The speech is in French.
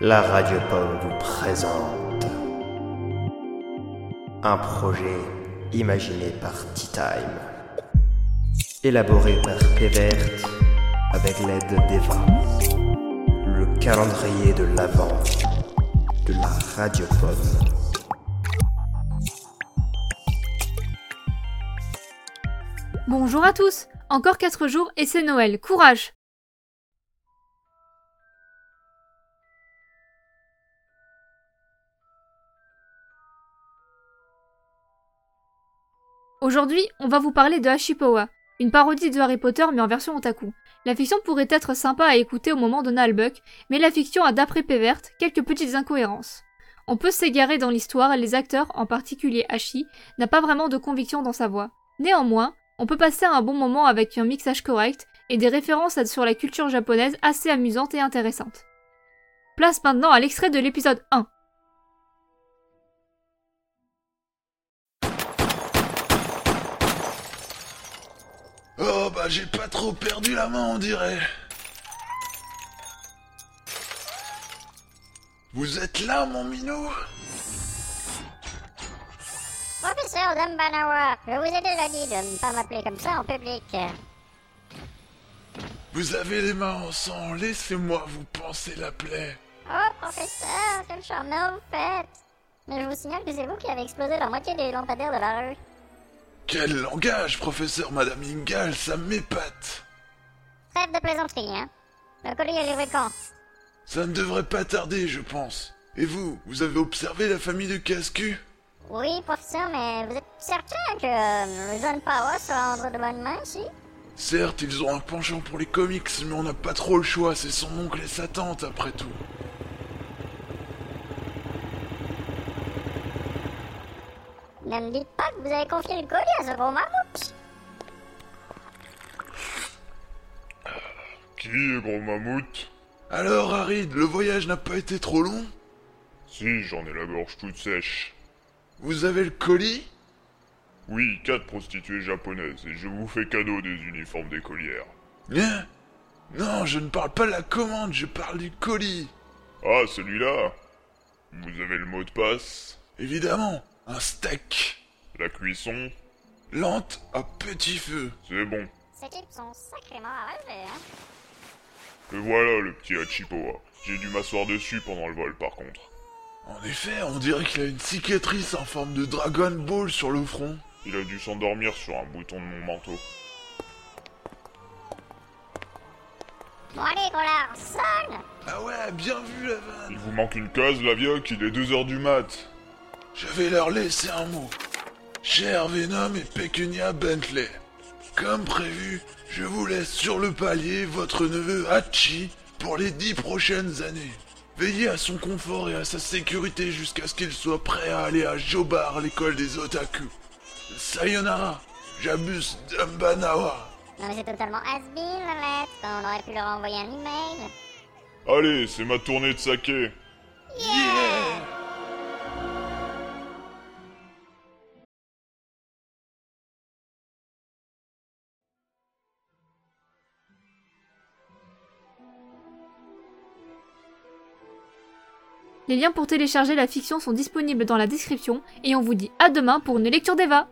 La Radio Pomme vous présente un projet imaginé par Tea Time, élaboré par Pévert avec l'aide d'Eva, le calendrier de l'Avent de la Radio Pomme. Bonjour à tous. Encore 4 jours et c'est Noël, courage Aujourd'hui, on va vous parler de Hashipowa, une parodie de Harry Potter mais en version otaku. La fiction pourrait être sympa à écouter au moment de Nalbuck, mais la fiction a d'après Pévert quelques petites incohérences. On peut s'égarer dans l'histoire, les acteurs, en particulier Hashi, n'a pas vraiment de conviction dans sa voix. Néanmoins, on peut passer un bon moment avec un mixage correct et des références sur la culture japonaise assez amusantes et intéressantes. Place maintenant à l'extrait de l'épisode 1. Oh bah j'ai pas trop perdu la main on dirait. Vous êtes là mon minou? Professeur Dumbanawa, je vous ai déjà dit de ne pas m'appeler comme ça en public. Vous avez les mains en sang, laissez-moi vous penser la plaie. Oh, professeur, quel charmeur vous faites Mais je vous signale que c'est vous qui avez explosé la moitié des lampadaires de la rue. Quel langage, professeur Madame Ingal, ça m'épate. Trêve de plaisanterie, hein Le colis est quand Ça ne devrait pas tarder, je pense. Et vous, vous avez observé la famille de Cascu? Oui, professeur, mais vous êtes certain que euh, le jeune Power sera entre de bonnes mains ici Certes, ils ont un penchant pour les comics, mais on n'a pas trop le choix, c'est son oncle et sa tante après tout. Ne me dites pas que vous avez confié le colis à ce gros mammouth Qui est gros mammouth? Alors, Harid, le voyage n'a pas été trop long? Si, j'en ai la gorge toute sèche. Vous avez le colis? Oui, quatre prostituées japonaises, et je vous fais cadeau des uniformes d'écolières. Hein Non, je ne parle pas de la commande, je parle du colis. Ah, celui-là? Vous avez le mot de passe? Évidemment, un steak. La cuisson Lente à petit feu. C'est bon. Ces types sont sacrément arrachés, hein Le voilà, le petit Hachipowa. J'ai dû m'asseoir dessus pendant le vol, par contre. En effet, on dirait qu'il a une cicatrice en forme de Dragon Ball sur le front. Il a dû s'endormir sur un bouton de mon manteau. Bon allez, Collard, sonne Ah ouais, bien vu la vanne. Il vous manque une case, la vieille, il est 2 heures du mat. Je vais leur laisser un mot. Cher Venom et Pecunia Bentley, comme prévu, je vous laisse sur le palier votre neveu Hachi pour les dix prochaines années. Veillez à son confort et à sa sécurité jusqu'à ce qu'il soit prêt à aller à Jobar, l'école des otaku. Sayonara, j'abuse Dumbanawa. Non mais c'est totalement has-been la lettre, on aurait pu leur envoyer un email. Allez, c'est ma tournée de saké. Yeah Les liens pour télécharger la fiction sont disponibles dans la description et on vous dit à demain pour une lecture d'Eva